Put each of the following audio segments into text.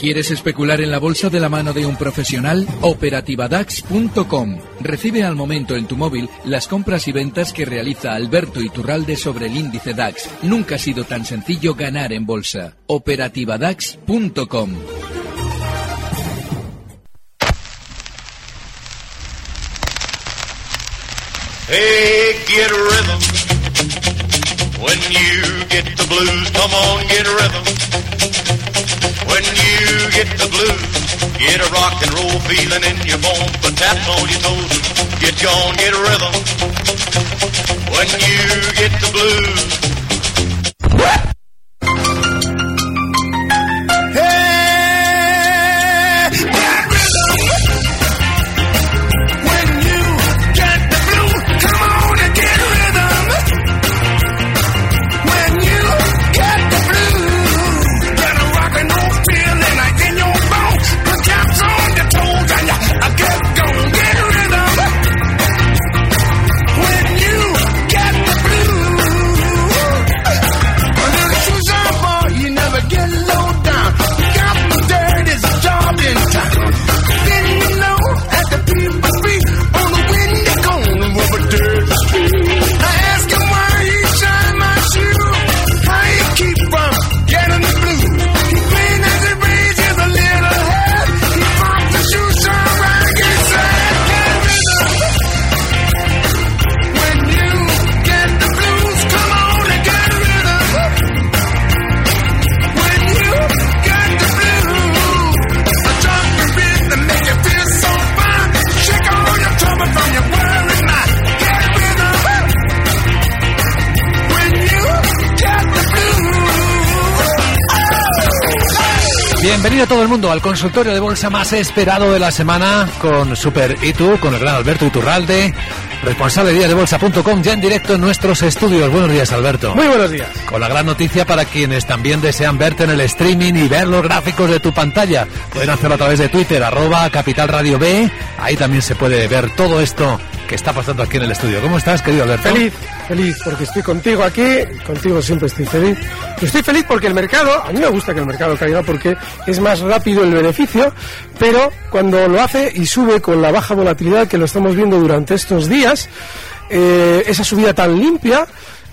¿Quieres especular en la bolsa de la mano de un profesional? Operativadax.com. Recibe al momento en tu móvil las compras y ventas que realiza Alberto Iturralde sobre el índice DAX. Nunca ha sido tan sencillo ganar en bolsa. Operativadax.com. Hey, get rhythm. When you get the blues, come on, get a rhythm. When you get the blues, get a rock and roll feeling in your bones, but taps on your toes. Get on, get a rhythm. When you get the blues. Bienvenido todo el mundo al consultorio de bolsa más esperado de la semana con Super Itu, con el gran Alberto Iturralde, responsable de díasdebolsa.com, ya en directo en nuestros estudios. Buenos días, Alberto. Muy buenos días. Con la gran noticia para quienes también desean verte en el streaming y ver los gráficos de tu pantalla. Pueden hacerlo a través de Twitter, arroba Capital Radio B. Ahí también se puede ver todo esto que está pasando aquí en el estudio. ¿Cómo estás, querido Alberto? Feliz, feliz, porque estoy contigo aquí, contigo siempre estoy feliz. Estoy feliz porque el mercado, a mí me gusta que el mercado caiga porque es más rápido el beneficio, pero cuando lo hace y sube con la baja volatilidad que lo estamos viendo durante estos días, eh, esa subida tan limpia,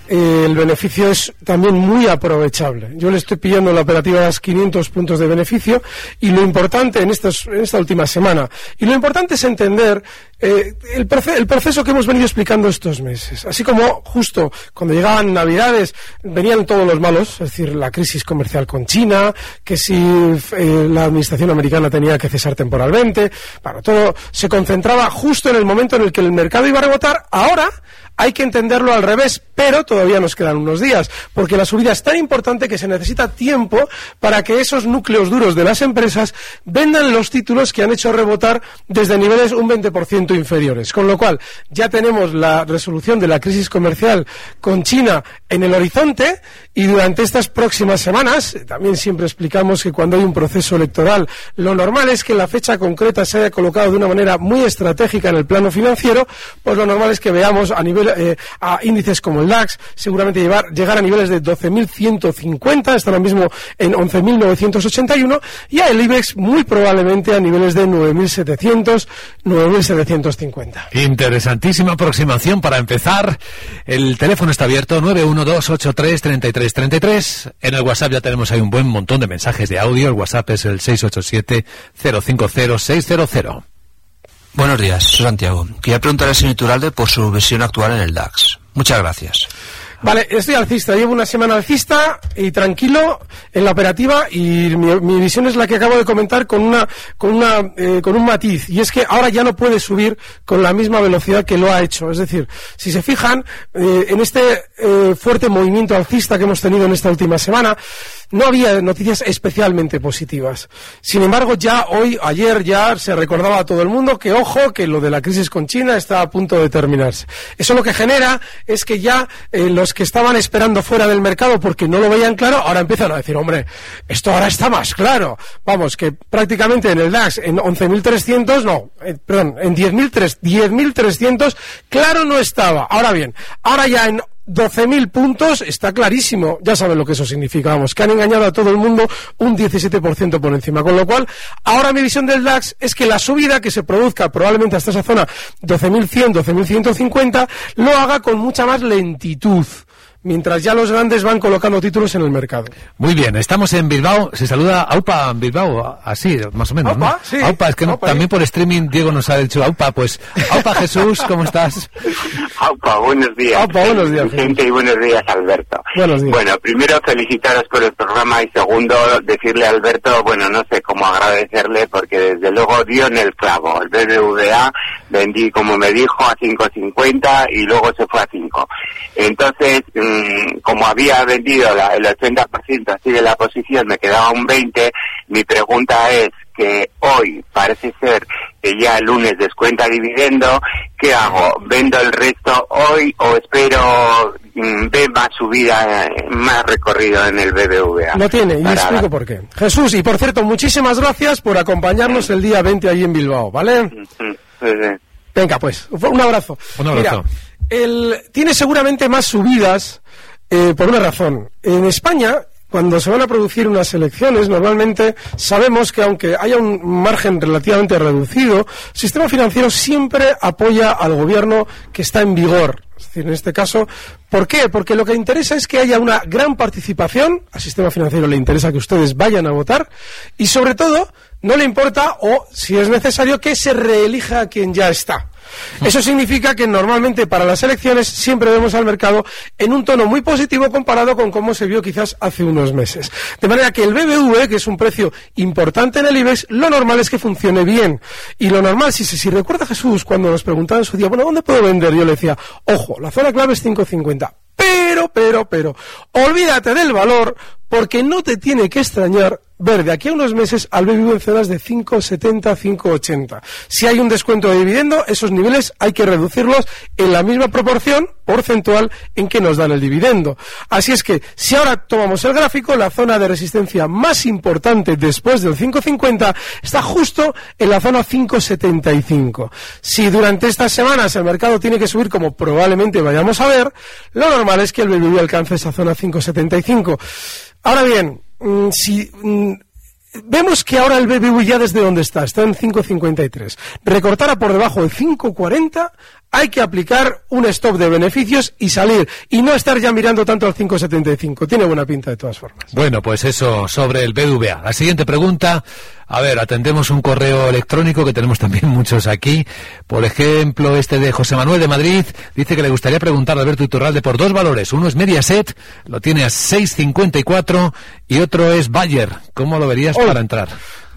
el beneficio es también muy aprovechable. Yo le estoy pillando la operativa a las 500 puntos de beneficio y lo importante en, en esta última semana, y lo importante es entender eh, el, proce el, proceso que hemos venido explicando estos meses. Así como justo cuando llegaban Navidades venían todos los malos, es decir, la crisis comercial con China, que si eh, la administración americana tenía que cesar temporalmente, bueno, todo se concentraba justo en el momento en el que el mercado iba a rebotar. Ahora hay que entenderlo al revés, pero todavía nos quedan unos días, porque la subida es tan importante que se necesita tiempo para que esos núcleos duros de las empresas vendan los títulos que han hecho rebotar desde niveles un 20% inferiores. Con lo cual, ya tenemos la resolución de la crisis comercial con China en el horizonte y durante estas próximas semanas, también siempre explicamos que cuando hay un proceso electoral, lo normal es que la fecha concreta se haya colocado de una manera muy estratégica en el plano financiero, pues lo normal es que veamos a nivel eh, a índices como el DAX, seguramente llevar, llegar a niveles de 12.150, está ahora mismo en 11.981, y a el IBEX muy probablemente a niveles de 9.700, 9.750. Interesantísima aproximación para empezar. El teléfono está abierto, 912833333. En el WhatsApp ya tenemos ahí un buen montón de mensajes de audio. El WhatsApp es el 687-050-600. Buenos días, soy Santiago. Quería preguntar al señor Iturralde por su visión actual en el DAX. Muchas gracias. Vale, estoy alcista, llevo una semana alcista y tranquilo en la operativa y mi, mi visión es la que acabo de comentar con una con una eh, con un matiz y es que ahora ya no puede subir con la misma velocidad que lo ha hecho, es decir, si se fijan eh, en este eh, fuerte movimiento alcista que hemos tenido en esta última semana no había noticias especialmente positivas. Sin embargo, ya hoy, ayer ya se recordaba a todo el mundo que, ojo, que lo de la crisis con China está a punto de terminarse. Eso lo que genera es que ya eh, los que estaban esperando fuera del mercado porque no lo veían claro, ahora empiezan a decir, hombre, esto ahora está más claro. Vamos, que prácticamente en el DAX, en 11.300, no, eh, perdón, en 10.300, 10 claro no estaba. Ahora bien, ahora ya en 12.000 puntos, está clarísimo. Ya saben lo que eso significa, vamos, que han engañado a todo el mundo un 17% por encima. Con lo cual, ahora mi visión del DAX es que la subida que se produzca probablemente hasta esa zona 12.100, 12.150, lo haga con mucha más lentitud mientras ya los grandes van colocando títulos en el mercado. Muy bien, estamos en Bilbao. Se saluda Aupa en Bilbao, así, más o menos, Aupa, ¿no? sí. Aupa, es que no- Aupa, también ¿eh? por streaming Diego nos ha dicho Aupa, pues Aupa Jesús, ¿cómo estás? Aupa, buenos días. Aupa, buenos días, Vicente, y buenos días, Alberto. Buenos días. Bueno, primero felicitaros por el programa y segundo decirle a Alberto, bueno, no sé cómo agradecerle porque desde luego dio en el clavo. El BBVA vendí, como me dijo, a 5.50 y luego se fue a 5. Entonces, como había vendido la- el 80% así de la posición, me quedaba un 20, mi pregunta es que hoy parece ser que ya el lunes descuenta dividendo, ¿qué hago? ¿Vendo el resto hoy o espero mm, ver más subida, más recorrido en el BBVA? Lo tiene, y Para- explico por qué. Jesús, y por cierto, muchísimas gracias por acompañarnos el día 20 allí en Bilbao, ¿vale? Pues, eh, Venga, pues, un abrazo. Un abrazo. Mira, tiene seguramente más subidas eh, por una razón. En España, cuando se van a producir unas elecciones, normalmente sabemos que aunque haya un margen relativamente reducido, el sistema financiero siempre apoya al gobierno que está en vigor. Es decir, en este caso, ¿por qué? Porque lo que interesa es que haya una gran participación, al sistema financiero le interesa que ustedes vayan a votar y sobre todo no le importa o, si es necesario, que se reelija a quien ya está. Eso significa que normalmente para las elecciones siempre vemos al mercado en un tono muy positivo comparado con cómo se vio quizás hace unos meses. De manera que el BBV, que es un precio importante en el IBEX, lo normal es que funcione bien. Y lo normal, si, si, si recuerda Jesús cuando nos preguntaba en su día, bueno, ¿dónde puedo vender? Yo le decía, ojo, la zona clave es 5.50. Pero, pero, pero, olvídate del valor porque no te tiene que extrañar ver de aquí a unos meses al BBV en zonas de 5,70, 5,80. Si hay un descuento de dividendo, esos niveles hay que reducirlos en la misma proporción porcentual en que nos dan el dividendo. Así es que, si ahora tomamos el gráfico, la zona de resistencia más importante después del 5,50 está justo en la zona 5,75. Si durante estas semanas el mercado tiene que subir como probablemente vayamos a ver, lo normal es que el BBV alcance esa zona 5,75. Ahora bien, mm, si mm, vemos que ahora el BBV ya desde donde está, está en 5.53, recortara por debajo de 5.40, hay que aplicar un stop de beneficios y salir, y no estar ya mirando tanto al 5.75. Tiene buena pinta de todas formas. Bueno, pues eso sobre el BVA. La siguiente pregunta, a ver, atendemos un correo electrónico que tenemos también muchos aquí. Por ejemplo, este de José Manuel de Madrid dice que le gustaría preguntar a Alberto Iturralde por dos valores. Uno es Mediaset, lo tiene a 6.54 y otro es Bayer. ¿Cómo lo verías Hoy. para entrar?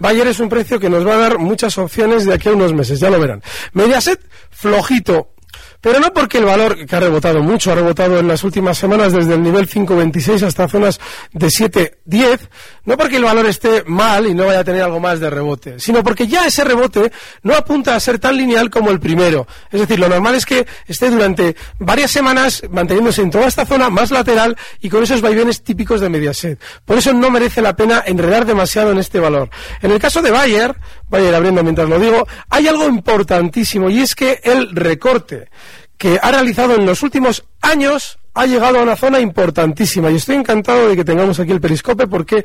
Bayer es un precio que nos va a dar muchas opciones de aquí a unos meses, ya lo verán. Mediaset, flojito. Pero no porque el valor, que ha rebotado mucho, ha rebotado en las últimas semanas desde el nivel 5.26 hasta zonas de 7.10, no porque el valor esté mal y no vaya a tener algo más de rebote, sino porque ya ese rebote no apunta a ser tan lineal como el primero. Es decir, lo normal es que esté durante varias semanas manteniéndose en toda esta zona más lateral y con esos vaivenes típicos de Mediaset. Por eso no merece la pena enredar demasiado en este valor. En el caso de Bayer, Bayer abriendo mientras lo digo, hay algo importantísimo y es que el recorte que ha realizado en los últimos años ha llegado a una zona importantísima y estoy encantado de que tengamos aquí el periscope porque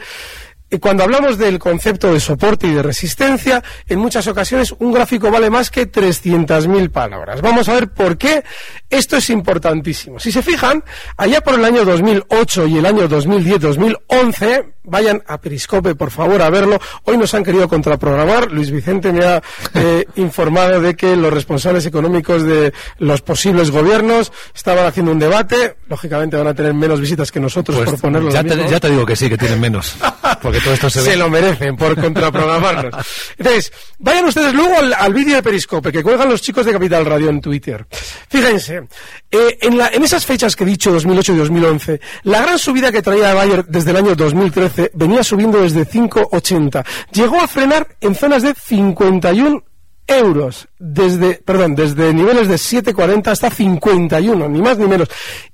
eh, cuando hablamos del concepto de soporte y de resistencia, en muchas ocasiones un gráfico vale más que 300.000 palabras. Vamos a ver por qué esto es importantísimo. Si se fijan, allá por el año 2008 y el año 2010-2011, vayan a Periscope, por favor, a verlo. Hoy nos han querido contraprogramar. Luis Vicente me ha eh, informado de que los responsables económicos de los posibles gobiernos estaban haciendo un debate. Lógicamente van a tener menos visitas que nosotros por ponerlo Pues ya, te, ya te digo que sí, que tienen menos. Porque todo esto se ve. Se lo merecen por contraprogramarnos. Entonces, vayan ustedes luego al, al vídeo de Periscope que cuelgan los chicos de Capital Radio en Twitter. Fíjense, eh, en, la- en esas fechas que he dicho, 2008 y 2011, la gran subida que traía Bayer desde el año 2013 venía subiendo desde 5,80. Llegó a frenar en zonas de 51 euros desde, perdón, desde niveles de 7,40 hasta 51, ni más ni menos.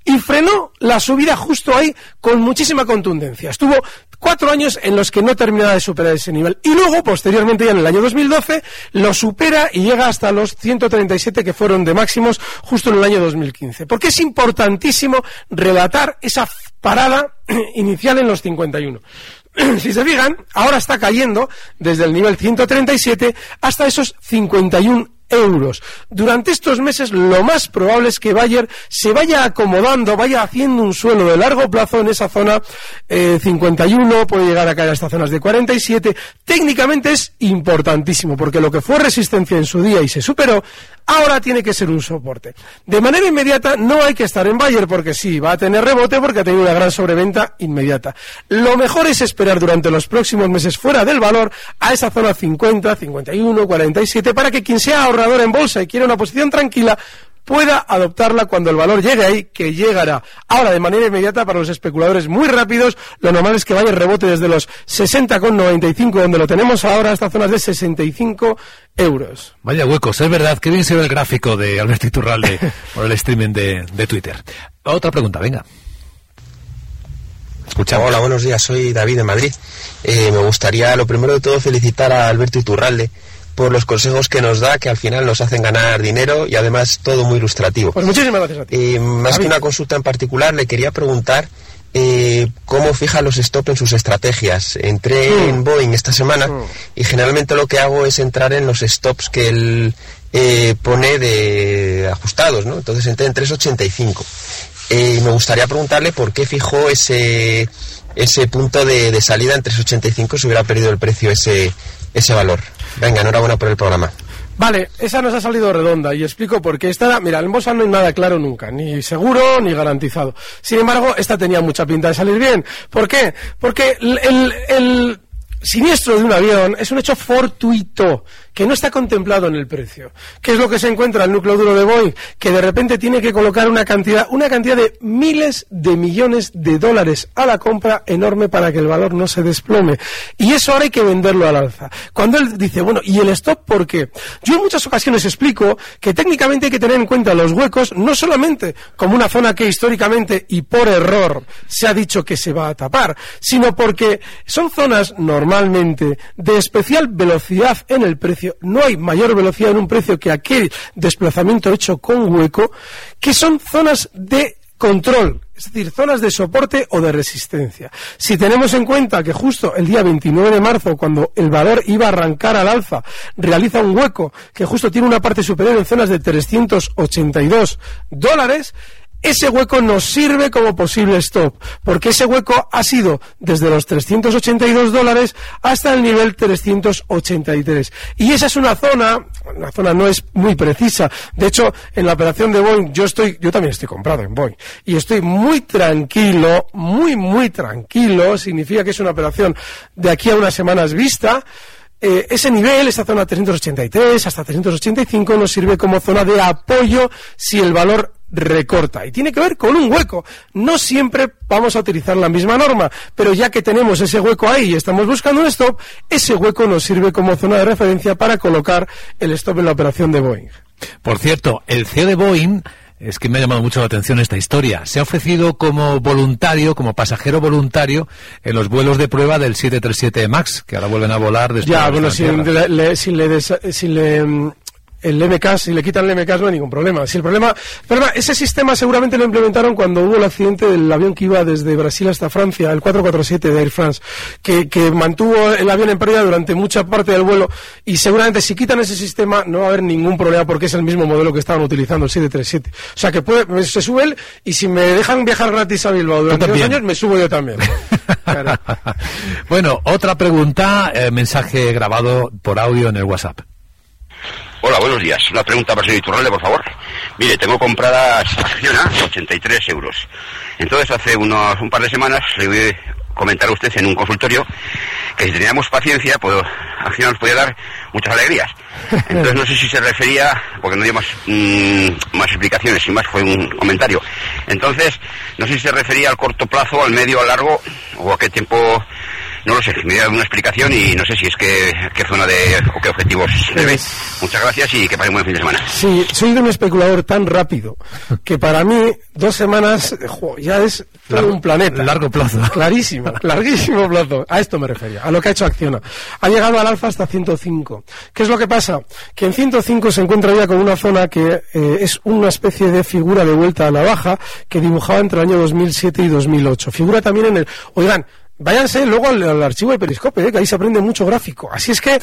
Y frenó la subida justo ahí con muchísima contundencia. Estuvo cuatro años en los que no terminaba de superar ese nivel. Y luego, posteriormente, ya en el año 2012, lo supera y llega hasta los 137 que fueron de máximos justo en el año 2015. Porque es importantísimo relatar esa parada inicial en los 51. si se fijan, ahora está cayendo desde el nivel 137 hasta esos 51 euros. Durante estos meses lo más probable es que Bayer se vaya acomodando, vaya haciendo un suelo de largo plazo en esa zona 51, eh, puede llegar a caer a estas zonas de 47. Técnicamente es importantísimo porque lo que fue resistencia en su día y se superó, ahora tiene que ser un soporte. De manera inmediata no hay que estar en Bayer porque sí, va a tener rebote porque ha tenido una gran sobreventa inmediata. Lo mejor es esperar durante los próximos meses fuera del valor a esa zona 50, 51, 47 para que quien sea en bolsa y quiera una posición tranquila pueda adoptarla cuando el valor llegue ahí, que llegará. Ahora, de manera inmediata, para los especuladores muy rápidos, lo normal es que vaya el rebote desde los 60,95, donde lo tenemos ahora, hasta zonas de 65 euros. Vaya huecos, es verdad, qué bien se ve el gráfico de Alberto Iturralde por el streaming de, de Twitter. Otra pregunta, venga. Escuchamos. Hola, buenos días, soy David de Madrid. Eh, me gustaría, lo primero de todo, felicitar a Alberto Iturralde por los consejos que nos da, que al final nos hacen ganar dinero y además todo muy ilustrativo. Pues muchísimas gracias a ti. Y más que una consulta en particular, le quería preguntar eh, cómo fija los stop en sus estrategias. Entré mm. en Boeing esta semana mm. y generalmente lo que hago es entrar en los stops que él eh, pone de ajustados, ¿no? Entonces entré en 385. Eh, y me gustaría preguntarle por qué fijó ese ese punto de, de salida en 385 si hubiera perdido el precio ese, ese valor. Venga, enhorabuena por el programa. Vale, esa nos ha salido redonda y explico por qué. Esta, mira, en bolsa no hay nada claro nunca, ni seguro ni garantizado. Sin embargo, esta tenía mucha pinta de salir bien. ¿Por qué? Porque el, el siniestro de un avión es un hecho fortuito que no está contemplado en el precio. ¿Qué es lo que se encuentra en el núcleo duro de Boeing? Que de repente tiene que colocar una cantidad, una cantidad de miles de millones de dólares a la compra enorme para que el valor no se desplome. Y eso ahora hay que venderlo al alza. Cuando él dice, bueno, ¿y el stop por qué? Yo en muchas ocasiones explico que técnicamente hay que tener en cuenta los huecos no solamente como una zona que históricamente y por error se ha dicho que se va a tapar, sino porque son zonas normalmente de especial velocidad en el precio no hay mayor velocidad en un precio que aquel desplazamiento hecho con hueco, que son zonas de control, es decir, zonas de soporte o de resistencia. Si tenemos en cuenta que justo el día 29 de marzo, cuando el valor iba a arrancar al alza, realiza un hueco que justo tiene una parte superior en zonas de 382 dólares, ese hueco nos sirve como posible stop, porque ese hueco ha sido desde los 382 dólares hasta el nivel 383. Y esa es una zona, la zona no es muy precisa. De hecho, en la operación de Boeing, yo estoy, yo también estoy comprado en Boeing. Y estoy muy tranquilo, muy, muy tranquilo. Significa que es una operación de aquí a unas semanas vista. Eh, ese nivel, esa zona 383 hasta 385, nos sirve como zona de apoyo si el valor recorta. Y tiene que ver con un hueco. No siempre vamos a utilizar la misma norma, pero ya que tenemos ese hueco ahí y estamos buscando un stop, ese hueco nos sirve como zona de referencia para colocar el stop en la operación de Boeing. Por cierto, el CEO de Boeing es que me ha llamado mucho la atención esta historia. Se ha ofrecido como voluntario, como pasajero voluntario, en los vuelos de prueba del 737 MAX, que ahora vuelven a volar después Ya, bueno, si le, si le, si le mm, el MK, si le quitan el MK no hay ningún problema. Si el problema, problema, ese sistema seguramente lo implementaron cuando hubo el accidente del avión que iba desde Brasil hasta Francia, el 447 de Air France, que, que mantuvo el avión en pérdida durante mucha parte del vuelo y seguramente si quitan ese sistema no va a haber ningún problema porque es el mismo modelo que estaban utilizando, el 737. O sea que puede, se sube él y si me dejan viajar gratis a Bilbao durante dos años, me subo yo también. bueno, otra pregunta, eh, mensaje grabado por audio en el WhatsApp. Hola, buenos días. Una pregunta para el señor Iturralde, por favor. Mire, tengo comprada Acciona 83 euros. Entonces, hace unos un par de semanas le voy a comentar a usted en un consultorio que si teníamos paciencia, pues Acciona nos podía dar muchas alegrías. Entonces, no sé si se refería, porque no dio más, mm, más explicaciones, sin más fue un comentario. Entonces, no sé si se refería al corto plazo, al medio, al largo, o a qué tiempo No lo sé, me da una explicación y no sé si es que qué zona de o qué objetivos se ve. Muchas gracias y que pasen un buen fin de semana. Sí, soy un especulador tan rápido que para mí dos semanas jo, ya es todo Largo- un planeta. largo plazo. Clarísimo, larguísimo plazo. A esto me refería, a lo que ha hecho Acciona. Ha llegado al alfa hasta 105. ¿Qué es lo que pasa? Que en 105 se encuentra ya con una zona que eh, es una especie de figura de vuelta a la baja que dibujaba entre el año 2007 y 2008. Figura también en el... Oigan, váyanse luego al, al archivo de Periscope, eh, que ahí se aprende mucho gráfico. Así es que...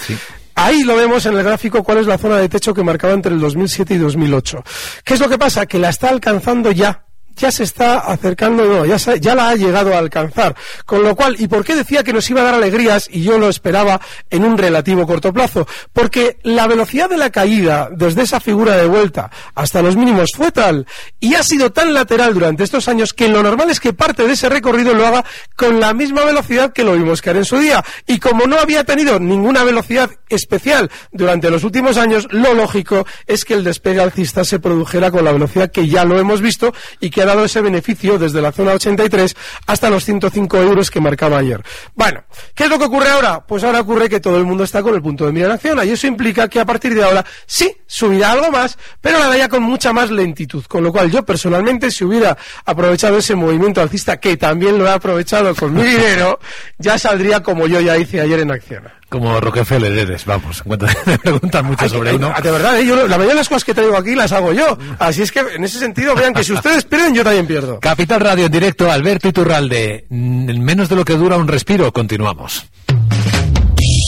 Ahí lo vemos en el gráfico cuál es la zona de techo que marcaba entre el 2007 y 2008. ¿Qué es lo que pasa? Que la está alcanzando ya ya se está acercando, ya la ha llegado a alcanzar. Con lo cual, ¿y por qué decía que nos iba a dar alegrías y yo lo esperaba en un relativo corto plazo? Porque la velocidad de la caída desde esa figura de vuelta hasta los mínimos fue tal y ha sido tan lateral durante estos años que lo normal es que parte de ese recorrido lo haga con la misma velocidad que lo vimos caer en su día. Y como no había tenido ninguna velocidad especial durante los últimos años, lo lógico es que el despegue alcista se produjera con la velocidad que ya lo hemos visto y que ha dado ese beneficio desde la zona 83 hasta los 105 euros que marcaba ayer. Bueno, ¿qué es lo que ocurre ahora? Pues ahora ocurre que todo el mundo está con el punto de mira en acción y eso implica que a partir de ahora sí subirá algo más, pero la ya con mucha más lentitud. Con lo cual yo personalmente si hubiera aprovechado ese movimiento alcista, que también lo he aprovechado con mi dinero, ya saldría como yo ya hice ayer en acción. Como Rockefeller eres, vamos. en cuanto Me preguntan mucho sobre uno. De verdad, ¿eh? yo, la mayoría de las cosas que traigo aquí las hago yo. Así es que en ese sentido vean que si ustedes pierden, yo también pierdo. Capital Radio en directo, Alberto Iturralde. Mm, En menos de lo que dura un respiro, continuamos.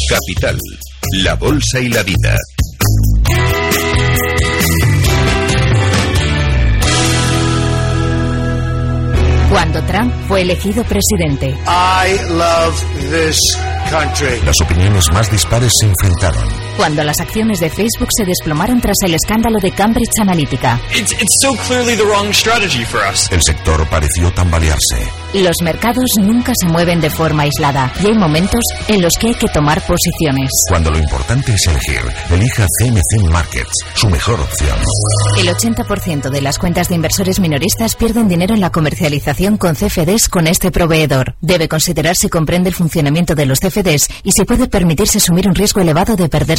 Capital, la bolsa y la vida. Cuando Trump fue elegido presidente. I love this. Las opiniones más dispares se enfrentaron. Cuando las acciones de Facebook se desplomaron tras el escándalo de Cambridge Analytica. It's, it's so clearly the wrong strategy for us. El sector pareció tambalearse. Los mercados nunca se mueven de forma aislada y hay momentos en los que hay que tomar posiciones. Cuando lo importante es elegir, elija CMC Markets, su mejor opción. El 80% de las cuentas de inversores minoristas pierden dinero en la comercialización con CFDs con este proveedor. Debe considerar si comprende el funcionamiento de los CFDs y si puede permitirse asumir un riesgo elevado de perder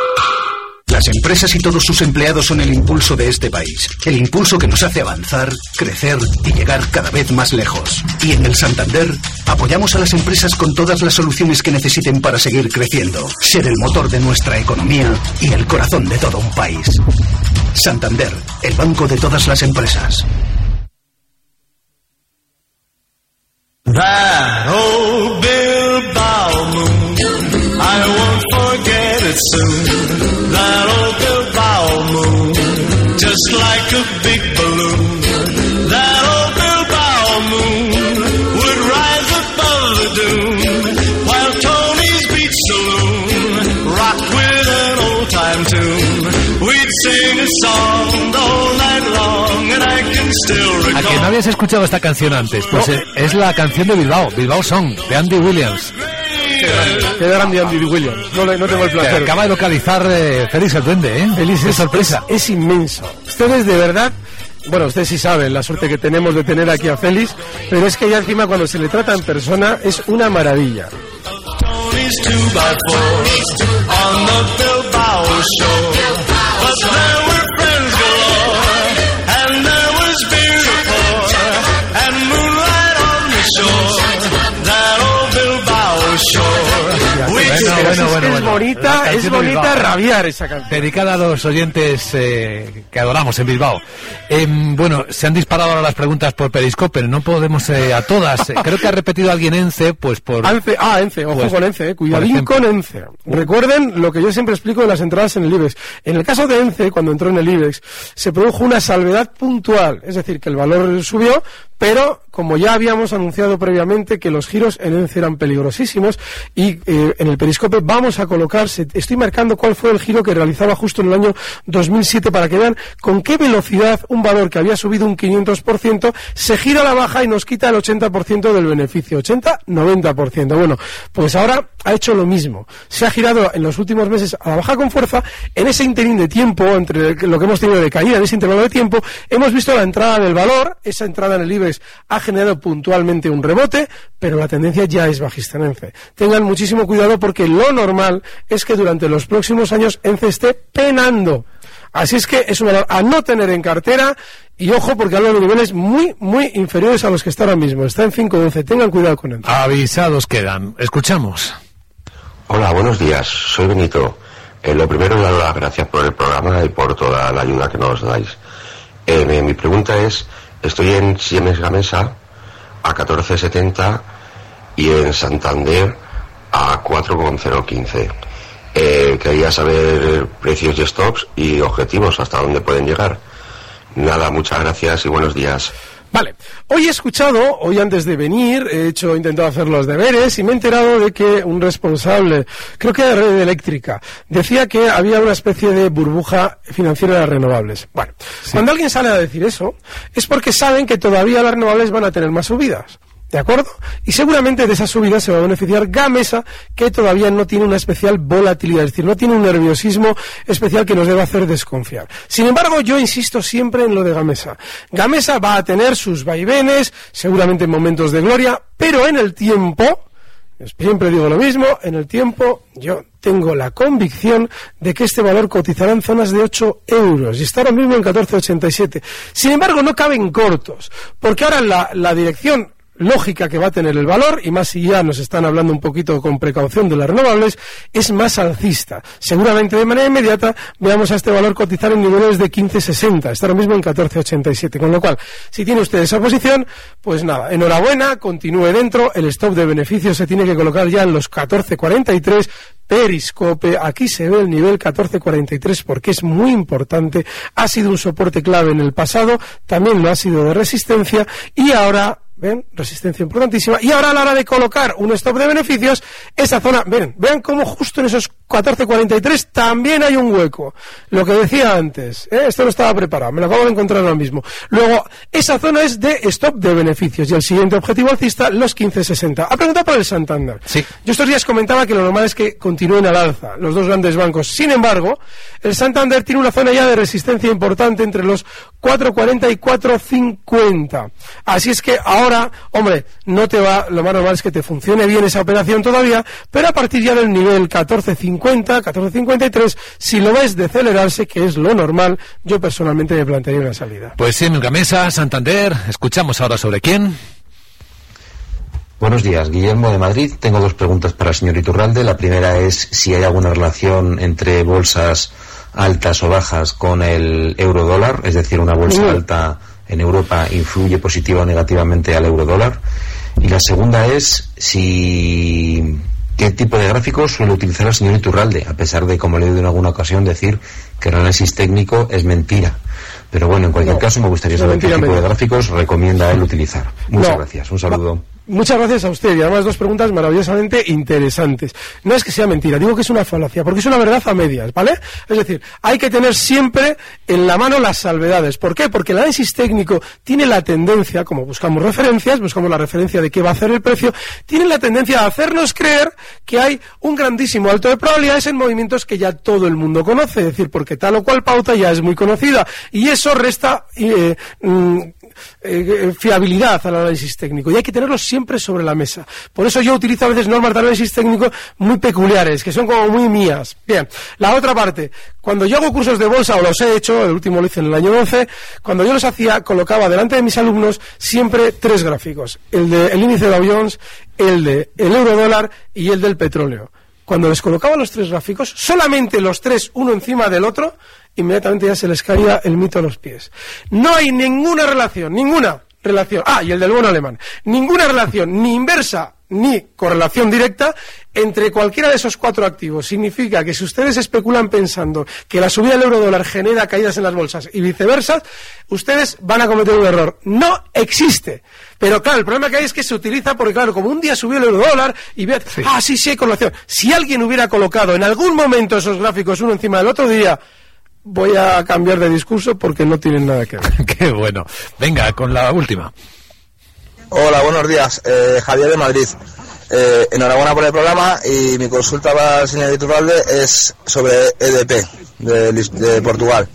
Las empresas y todos sus empleados son el impulso de este país. El impulso que nos hace avanzar, crecer y llegar cada vez más lejos. Y en el Santander apoyamos a las empresas con todas las soluciones que necesiten para seguir creciendo, ser el motor de nuestra economía y el corazón de todo un país. Santander, el banco de todas las empresas. Que no habías escuchado esta canción antes, pues es la canción de Bilbao, Bilbao Song, de Andy Williams. Qué grande Andy Williams. No, le- no tengo el placer. acaba de localizar eh, Félix el Duende, ¿eh? Feliz es, sorpresa. Es, es inmenso. Ustedes de verdad, bueno, ustedes sí saben la suerte que tenemos de tener aquí a Félix, pero es que ya encima cuando se le trata en persona es una maravilla. Bueno, Pero bueno, es, bonita, es de bonita Bilbao. rabiar esa canción. Dedicada a los oyentes eh, que adoramos en Bilbao. Em, bueno, se han disparado ahora las preguntas por Periscope, no podemos eh, a todas. Eh, Creo que ha repetido alguien Ence, pues por... Ence, ah, Ence, ojo Pues, con Ence, eh, cuidadín con Ence. Recuerden lo que yo siempre explico en las entradas en el IBEX. En el caso de Ence, cuando entró en el IBEX, se produjo una salvedad puntual, es decir, que el valor subió, pero como ya habíamos anunciado previamente que los giros en ENCE eran peligrosísimos y eh, en el periscope vamos a colocar, se- estoy marcando cuál fue el giro que realizaba justo en el año 2007 para que vean con qué velocidad un valor que había subido un 500% se gira a la baja y nos quita el 80% del beneficio, 80-90%. Bueno, pues ahora ha hecho lo mismo. Se ha girado en los últimos meses a la baja con fuerza. En ese interín de tiempo, entre lo que hemos tenido de caída, en ese intervalo de tiempo, hemos visto la entrada del valor. Esa entrada en el IBEX ha generado puntualmente un rebote, pero la tendencia ya es bajista en ENCE. Tengan muchísimo cuidado porque lo normal es que durante los próximos años ENCE esté penando. Así es que es un valor a no tener en cartera y ojo porque hablo de niveles muy, muy inferiores a los que está ahora mismo. Está en 5.11. Tengan cuidado con él. Avisados quedan. Escuchamos. Hola, buenos días. Soy Benito. Eh, lo primero, dar las gracias por el programa y por toda la ayuda que nos dais. Eh, mi pregunta es, estoy en Siemens Gamesa a 14.70 y en Santander a 4.015. Eh, quería saber precios y stops y objetivos, hasta dónde pueden llegar. Nada, muchas gracias y buenos días. Vale, hoy he escuchado, hoy antes de venir, he hecho, he intentado hacer los deberes y me he enterado de que un responsable, creo que de red eléctrica, decía que había una especie de burbuja financiera de las renovables. Bueno, cuando alguien sale a decir eso, es porque saben que todavía las renovables van a tener más subidas. ¿De acuerdo? Y seguramente de esa subida se va a beneficiar Gamesa, que todavía no tiene una especial volatilidad, es decir, no tiene un nerviosismo especial que nos deba hacer desconfiar. Sin embargo, yo insisto siempre en lo de Gamesa. Gamesa va a tener sus vaivenes, seguramente en momentos de gloria, pero en el tiempo, siempre digo lo mismo, en el tiempo yo tengo la convicción de que este valor cotizará en zonas de 8 euros y está ahora mismo en 14,87. Sin embargo, no caben cortos, porque ahora la, la dirección lógica que va a tener el valor, y más si ya nos están hablando un poquito con precaución de las renovables, es más alcista. Seguramente de manera inmediata veamos a este valor cotizar en niveles de 15,60, está ahora mismo en 14,87. Con lo cual, si tiene usted esa posición, pues nada, enhorabuena, continúe dentro, el stop de beneficios se tiene que colocar ya en los 14,43, Periscope, aquí se ve el nivel 1443 porque es muy importante, ha sido un soporte clave en el pasado, también lo ha sido de resistencia. Y ahora ¿Ven? Resistencia importantísima. Y ahora a la hora de colocar un stop de beneficios, esa zona, ven, vean cómo justo en esos 14.43 también hay un hueco. Lo que decía antes, ¿eh? esto no estaba preparado, me lo acabo de encontrar ahora mismo. Luego, esa zona es de stop de beneficios y el siguiente objetivo alcista, los 15.60. Ha preguntado por el Santander. Sí. Yo estos días comentaba que lo normal es que continúen al alza los dos grandes bancos. Sin embargo, el Santander tiene una zona ya de resistencia importante entre los 4.40 y 4.50. Así es que ahora, hombre, no te va, lo más normal es que te funcione bien esa operación todavía, pero a partir ya del nivel 14.50, 14.53, si lo ves decelerarse, que es lo normal, yo personalmente me plantearía una salida. Pues sí, en Gamesa, Santander. Escuchamos ahora sobre quién. Buenos días, Guillermo de Madrid. Tengo dos preguntas para el señor Iturralde. La primera es si hay alguna relación entre bolsas altas o bajas con el euro dólar, es decir, una bolsa alta en Europa influye positiva o negativamente al euro dólar. Y la segunda es si qué tipo de gráficos suele utilizar el señor Iturralde, a pesar de, como le he oído en alguna ocasión, decir que el análisis técnico es mentira. Pero bueno, en cualquier No, caso me gustaría saber qué tipo de gráficos recomienda él utilizar. Muchas No. gracias. Un saludo. Muchas gracias a usted y además dos preguntas maravillosamente interesantes. No es que sea mentira, digo que es una falacia, porque es una verdad a medias, ¿vale? Es decir, hay que tener siempre en la mano las salvedades. ¿Por qué? Porque el análisis técnico tiene la tendencia, como buscamos referencias, buscamos la referencia de qué va a hacer el precio, tiene la tendencia a hacernos creer que hay un grandísimo alto de probabilidades en movimientos que ya todo el mundo conoce, es decir, porque tal o cual pauta ya es muy conocida y eso resta eh, mm, eh, fiabilidad al análisis técnico y hay que tenerlo siempre sobre la mesa. Por eso yo utilizo a veces normas de análisis técnico muy peculiares, que son como muy mías. Bien, la otra parte, cuando yo hago cursos de bolsa, o los he hecho, el último lo hice en el año 12, cuando yo los hacía, colocaba delante de mis alumnos siempre tres gráficos, el del índice de Dow Jones, el de el euro dólar y el del petróleo. Cuando les colocaba los tres gráficos, solamente los tres uno encima del otro, inmediatamente ya se les caía el mito a los pies. No hay ninguna relación, ninguna relación. Ah, y el del bono alemán. Ninguna relación, ni inversa ni correlación directa entre cualquiera de esos cuatro activos. Significa que si ustedes especulan pensando que la subida del euro dólar genera caídas en las bolsas y viceversa, ustedes van a cometer un error. No existe. Pero claro, el problema que hay es que se utiliza porque, claro, como un día subió el euro dólar y ve, ah, sí, sí hay correlación. Si alguien hubiera colocado en algún momento esos gráficos uno encima del otro, día voy a cambiar de discurso porque no tienen nada que ver. Qué bueno. Venga, con la última. Hola, buenos días. Eh, Javier de Madrid. Eh, enhorabuena por el programa y mi consulta para el señor Iturralde es sobre EDP de, de Portugal.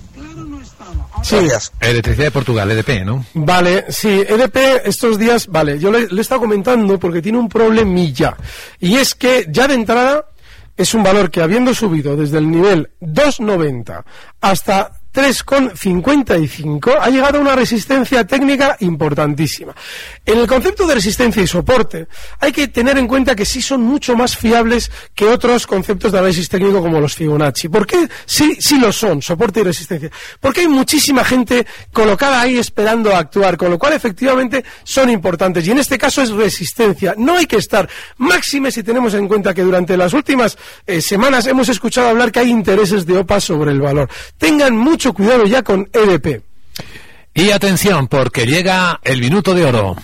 Sí. Electricidad de Portugal, EDP, ¿no? Vale, sí, EDP estos días, vale, yo le, le he estado comentando porque tiene un problemilla. Y es que ya de entrada es un valor que habiendo subido desde el nivel 2,90 hasta 3,55 ha llegado a una resistencia técnica importantísima. En el concepto de resistencia y soporte hay que tener en cuenta que sí son mucho más fiables que otros conceptos de análisis técnico como los Fibonacci. ¿Por qué sí, sí lo son, soporte y resistencia? Porque hay muchísima gente colocada ahí esperando a actuar, con lo cual efectivamente son importantes. Y en este caso es resistencia. No hay que estar máxime si tenemos en cuenta que durante las últimas eh, semanas hemos escuchado hablar que hay intereses de OPA sobre el valor. Tengan mucho cuidado ya con EDP. Y atención, porque llega el minuto de oro.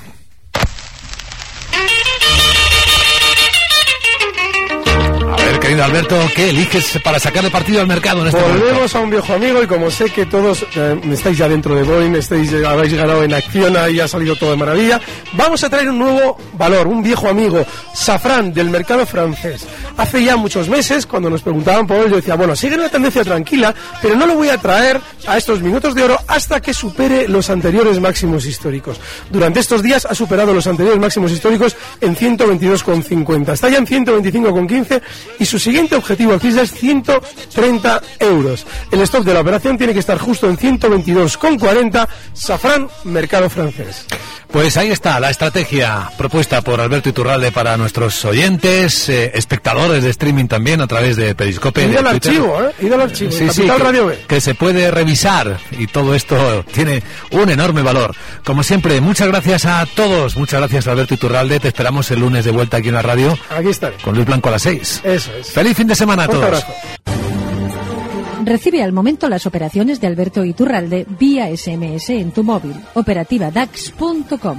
Querido Alberto, ¿qué eliges para sacar el partido al mercado en este? Volvemos a un viejo amigo y como sé que todos eh, estáis ya dentro de Boeing, estáis, eh, habéis ganado en Acciona y ha salido todo de maravilla, vamos a traer un nuevo valor, un viejo amigo, Safran del mercado francés. Hace ya muchos meses, cuando nos preguntaban por él, yo decía, bueno, sigue una tendencia tranquila, pero no lo voy a traer a estos minutos de oro hasta que supere los anteriores máximos históricos. Durante estos días ha superado los anteriores máximos históricos en 122,50. Está ya en 125,15 y su siguiente objetivo alcista es 130 euros. El stop de la operación tiene que estar justo en 122,40. Safran, mercado francés. Pues ahí está la estrategia propuesta por Alberto Iturralde para nuestros oyentes, eh, espectadores de streaming también a través de Periscope. De al archivo, ¿eh? Id al archivo. Sí, sí, que, Radio B. que se puede revisar y todo esto tiene un enorme valor. Como siempre, muchas gracias a todos, muchas gracias Alberto Iturralde, te esperamos el lunes de vuelta aquí en la radio Aquí estaré. con Luis Blanco a las 6. Eso es. Feliz fin de semana a todos. abrazo. Recibe al momento las operaciones de Alberto Iturralde vía SMS en tu móvil. Operativa DAX.com.